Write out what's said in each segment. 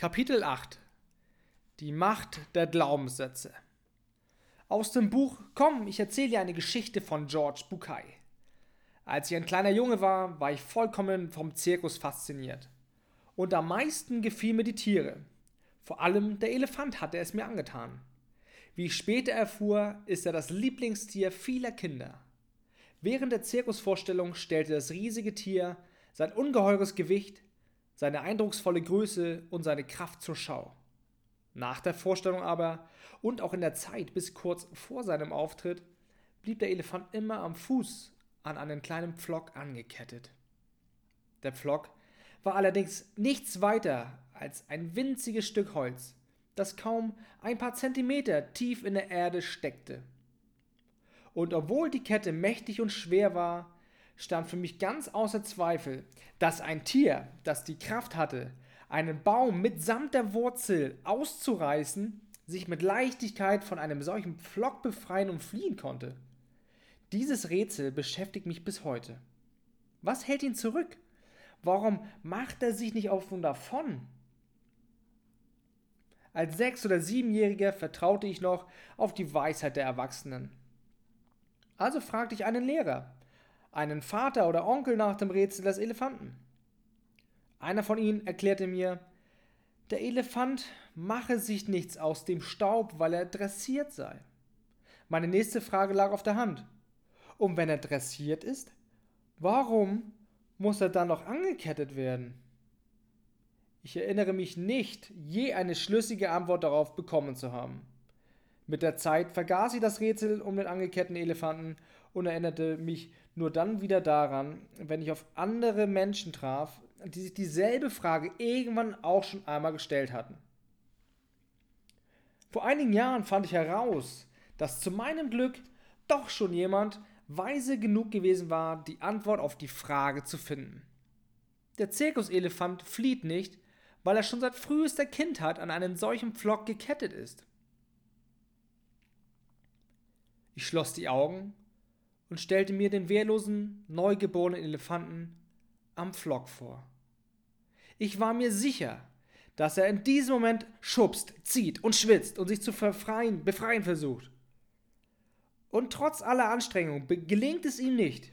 Kapitel 8 Die Macht der Glaubenssätze Aus dem Buch Komm, ich erzähle dir eine Geschichte von George Bukai. Als ich ein kleiner Junge war, war ich vollkommen vom Zirkus fasziniert. Und am meisten gefielen mir die Tiere. Vor allem der Elefant hatte es mir angetan. Wie ich später erfuhr, ist er das Lieblingstier vieler Kinder. Während der Zirkusvorstellung stellte das riesige Tier sein ungeheures Gewicht seine eindrucksvolle Größe und seine Kraft zur Schau. Nach der Vorstellung aber und auch in der Zeit bis kurz vor seinem Auftritt blieb der Elefant immer am Fuß an einen kleinen Pflock angekettet. Der Pflock war allerdings nichts weiter als ein winziges Stück Holz, das kaum ein paar Zentimeter tief in der Erde steckte. Und obwohl die Kette mächtig und schwer war, stand für mich ganz außer Zweifel, dass ein Tier, das die Kraft hatte, einen Baum mitsamt der Wurzel auszureißen, sich mit Leichtigkeit von einem solchen Pflock befreien und fliehen konnte. Dieses Rätsel beschäftigt mich bis heute. Was hält ihn zurück? Warum macht er sich nicht auf und davon? Als Sechs- oder Siebenjähriger vertraute ich noch auf die Weisheit der Erwachsenen. Also fragte ich einen Lehrer, einen Vater oder Onkel nach dem Rätsel des Elefanten. Einer von ihnen erklärte mir, der Elefant mache sich nichts aus dem Staub, weil er dressiert sei. Meine nächste Frage lag auf der Hand. Und wenn er dressiert ist, warum muss er dann noch angekettet werden? Ich erinnere mich nicht, je eine schlüssige Antwort darauf bekommen zu haben. Mit der Zeit vergaß ich das Rätsel um den angeketteten Elefanten und erinnerte mich nur dann wieder daran, wenn ich auf andere Menschen traf, die sich dieselbe Frage irgendwann auch schon einmal gestellt hatten. Vor einigen Jahren fand ich heraus, dass zu meinem Glück doch schon jemand weise genug gewesen war, die Antwort auf die Frage zu finden. Der Zirkuselefant flieht nicht, weil er schon seit frühester Kindheit an einen solchen Pflock gekettet ist. Ich schloss die Augen und stellte mir den wehrlosen, neugeborenen Elefanten am Pflock vor. Ich war mir sicher, dass er in diesem Moment schubst, zieht und schwitzt und sich zu befreien, befreien versucht. Und trotz aller Anstrengung gelingt es ihm nicht,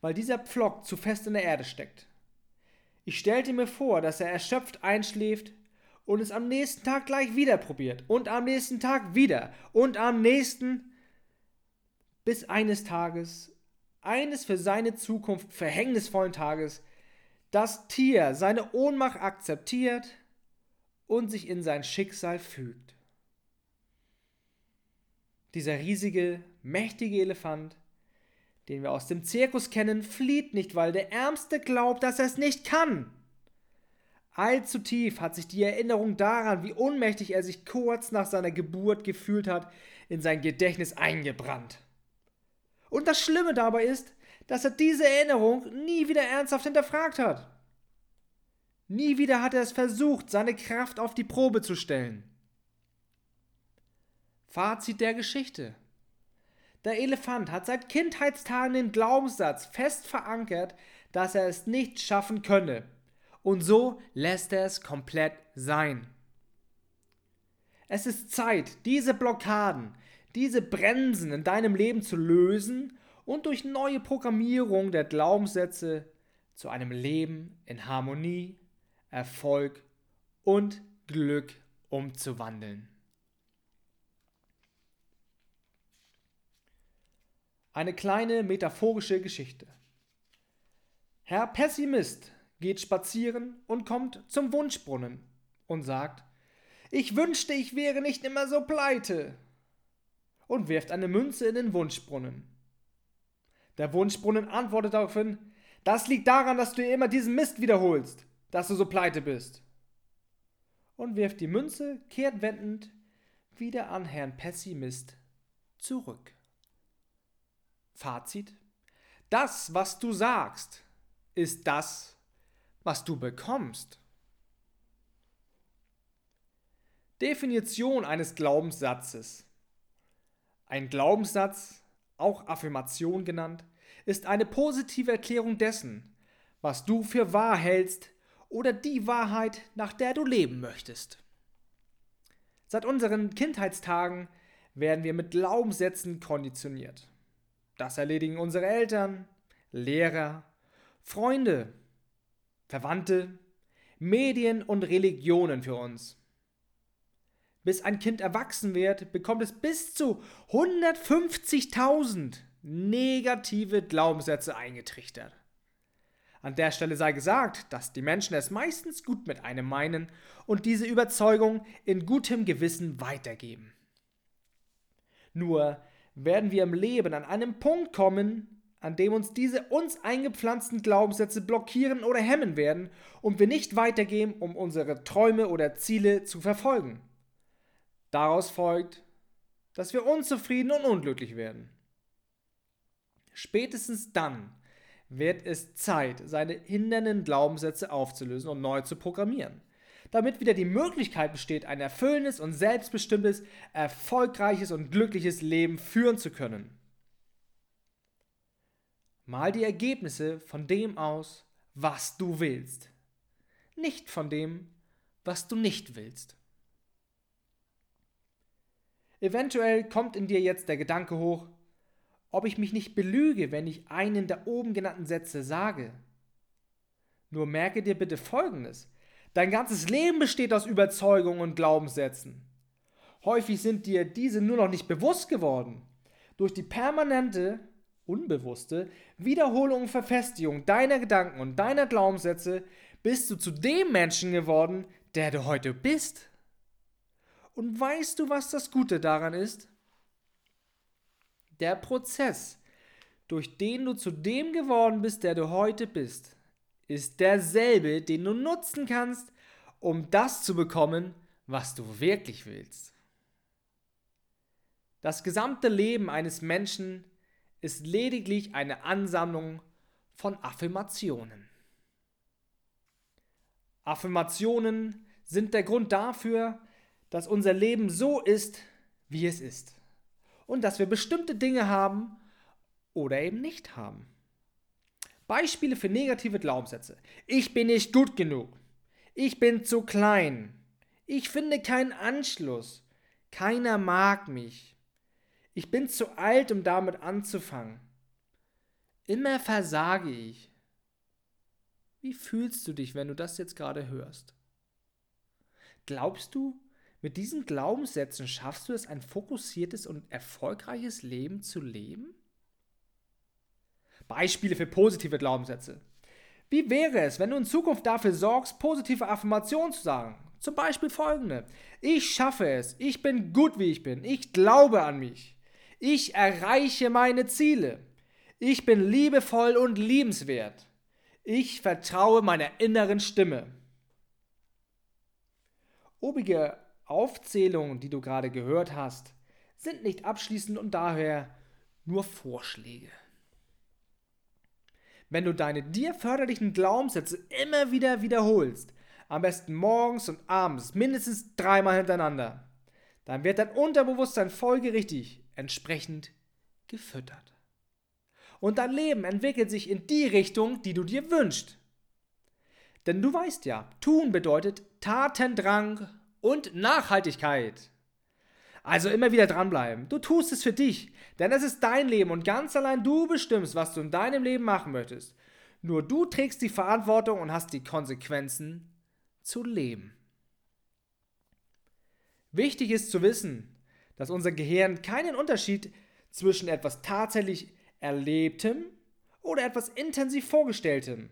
weil dieser Pflock zu fest in der Erde steckt. Ich stellte mir vor, dass er erschöpft einschläft und es am nächsten Tag gleich wieder probiert und am nächsten Tag wieder und am nächsten bis eines Tages, eines für seine Zukunft verhängnisvollen Tages, das Tier seine Ohnmacht akzeptiert und sich in sein Schicksal fügt. Dieser riesige, mächtige Elefant, den wir aus dem Zirkus kennen, flieht nicht, weil der Ärmste glaubt, dass er es nicht kann. Allzu tief hat sich die Erinnerung daran, wie ohnmächtig er sich kurz nach seiner Geburt gefühlt hat, in sein Gedächtnis eingebrannt. Und das Schlimme dabei ist, dass er diese Erinnerung nie wieder ernsthaft hinterfragt hat. Nie wieder hat er es versucht, seine Kraft auf die Probe zu stellen. Fazit der Geschichte. Der Elefant hat seit Kindheitstagen den Glaubenssatz fest verankert, dass er es nicht schaffen könne. Und so lässt er es komplett sein. Es ist Zeit, diese Blockaden, diese Bremsen in deinem Leben zu lösen und durch neue Programmierung der Glaubenssätze zu einem Leben in Harmonie, Erfolg und Glück umzuwandeln. Eine kleine metaphorische Geschichte. Herr Pessimist geht spazieren und kommt zum Wunschbrunnen und sagt, ich wünschte, ich wäre nicht immer so pleite und wirft eine Münze in den Wunschbrunnen. Der Wunschbrunnen antwortet daraufhin, das liegt daran, dass du immer diesen Mist wiederholst, dass du so pleite bist. Und wirft die Münze kehrtwendend wieder an Herrn Pessimist zurück. Fazit. Das, was du sagst, ist das, was du bekommst. Definition eines Glaubenssatzes. Ein Glaubenssatz, auch Affirmation genannt, ist eine positive Erklärung dessen, was du für wahr hältst oder die Wahrheit, nach der du leben möchtest. Seit unseren Kindheitstagen werden wir mit Glaubenssätzen konditioniert. Das erledigen unsere Eltern, Lehrer, Freunde, Verwandte, Medien und Religionen für uns. Bis ein Kind erwachsen wird, bekommt es bis zu 150.000 negative Glaubenssätze eingetrichtert. An der Stelle sei gesagt, dass die Menschen es meistens gut mit einem meinen und diese Überzeugung in gutem Gewissen weitergeben. Nur werden wir im Leben an einem Punkt kommen, an dem uns diese uns eingepflanzten Glaubenssätze blockieren oder hemmen werden und wir nicht weitergehen, um unsere Träume oder Ziele zu verfolgen. Daraus folgt, dass wir unzufrieden und unglücklich werden. Spätestens dann wird es Zeit, seine hindernden Glaubenssätze aufzulösen und neu zu programmieren, damit wieder die Möglichkeit besteht, ein erfüllendes und selbstbestimmtes, erfolgreiches und glückliches Leben führen zu können. Mal die Ergebnisse von dem aus, was du willst, nicht von dem, was du nicht willst. Eventuell kommt in dir jetzt der Gedanke hoch, ob ich mich nicht belüge, wenn ich einen der oben genannten Sätze sage. Nur merke dir bitte Folgendes. Dein ganzes Leben besteht aus Überzeugungen und Glaubenssätzen. Häufig sind dir diese nur noch nicht bewusst geworden. Durch die permanente, unbewusste Wiederholung und Verfestigung deiner Gedanken und deiner Glaubenssätze bist du zu dem Menschen geworden, der du heute bist. Und weißt du, was das Gute daran ist? Der Prozess, durch den du zu dem geworden bist, der du heute bist, ist derselbe, den du nutzen kannst, um das zu bekommen, was du wirklich willst. Das gesamte Leben eines Menschen ist lediglich eine Ansammlung von Affirmationen. Affirmationen sind der Grund dafür, dass unser Leben so ist, wie es ist und dass wir bestimmte Dinge haben oder eben nicht haben. Beispiele für negative Glaubenssätze. Ich bin nicht gut genug. Ich bin zu klein. Ich finde keinen Anschluss. Keiner mag mich. Ich bin zu alt, um damit anzufangen. Immer versage ich. Wie fühlst du dich, wenn du das jetzt gerade hörst? Glaubst du, mit diesen Glaubenssätzen schaffst du es, ein fokussiertes und erfolgreiches Leben zu leben? Beispiele für positive Glaubenssätze. Wie wäre es, wenn du in Zukunft dafür sorgst, positive Affirmationen zu sagen? Zum Beispiel folgende. Ich schaffe es. Ich bin gut, wie ich bin. Ich glaube an mich. Ich erreiche meine Ziele. Ich bin liebevoll und liebenswert. Ich vertraue meiner inneren Stimme. Obige Aufzählungen, die du gerade gehört hast, sind nicht abschließend und daher nur Vorschläge. Wenn du deine dir förderlichen Glaubenssätze immer wieder wiederholst, am besten morgens und abends, mindestens dreimal hintereinander, dann wird dein Unterbewusstsein folgerichtig entsprechend gefüttert. Und dein Leben entwickelt sich in die Richtung, die du dir wünschst. Denn du weißt ja, tun bedeutet Tatendrang und Nachhaltigkeit. Also immer wieder dranbleiben. Du tust es für dich, denn es ist dein Leben und ganz allein du bestimmst, was du in deinem Leben machen möchtest. Nur du trägst die Verantwortung und hast die Konsequenzen zu leben. Wichtig ist zu wissen, dass unser Gehirn keinen Unterschied zwischen etwas tatsächlich Erlebtem oder etwas intensiv Vorgestelltem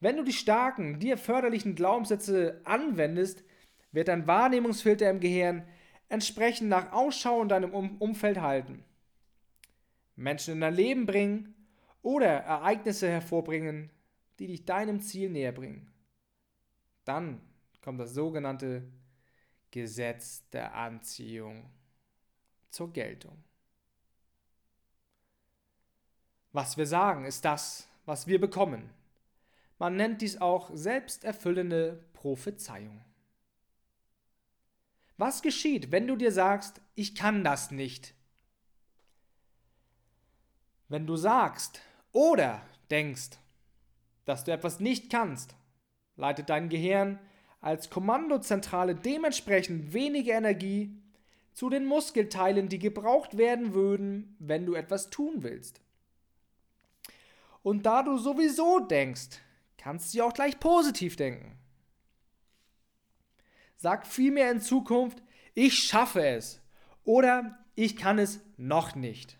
wenn du die starken, dir förderlichen Glaubenssätze anwendest, wird dein Wahrnehmungsfilter im Gehirn entsprechend nach Ausschau in deinem um Umfeld halten. Menschen in dein Leben bringen oder Ereignisse hervorbringen, die dich deinem Ziel näher bringen. Dann kommt das sogenannte Gesetz der Anziehung zur Geltung. Was wir sagen, ist das, was wir bekommen. Man nennt dies auch selbsterfüllende Prophezeiung. Was geschieht, wenn du dir sagst, ich kann das nicht? Wenn du sagst oder denkst, dass du etwas nicht kannst, leitet dein Gehirn als Kommandozentrale dementsprechend weniger Energie zu den Muskelteilen, die gebraucht werden würden, wenn du etwas tun willst. Und da du sowieso denkst, kannst du auch gleich positiv denken. Sag vielmehr in Zukunft, ich schaffe es oder ich kann es noch nicht.